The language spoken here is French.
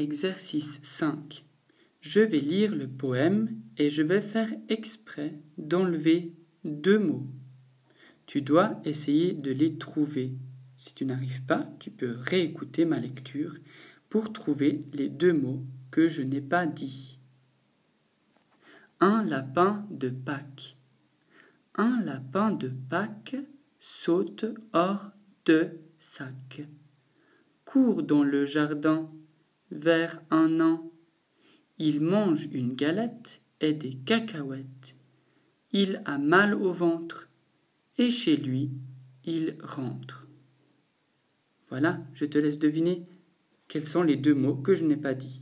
Exercice 5. Je vais lire le poème et je vais faire exprès d'enlever deux mots. Tu dois essayer de les trouver. Si tu n'arrives pas, tu peux réécouter ma lecture pour trouver les deux mots que je n'ai pas dit. Un lapin de Pâques. Un lapin de Pâques saute hors de sac. Court dans le jardin vers un an. Il mange une galette et des cacahuètes. Il a mal au ventre et chez lui il rentre. Voilà, je te laisse deviner quels sont les deux mots que je n'ai pas dit.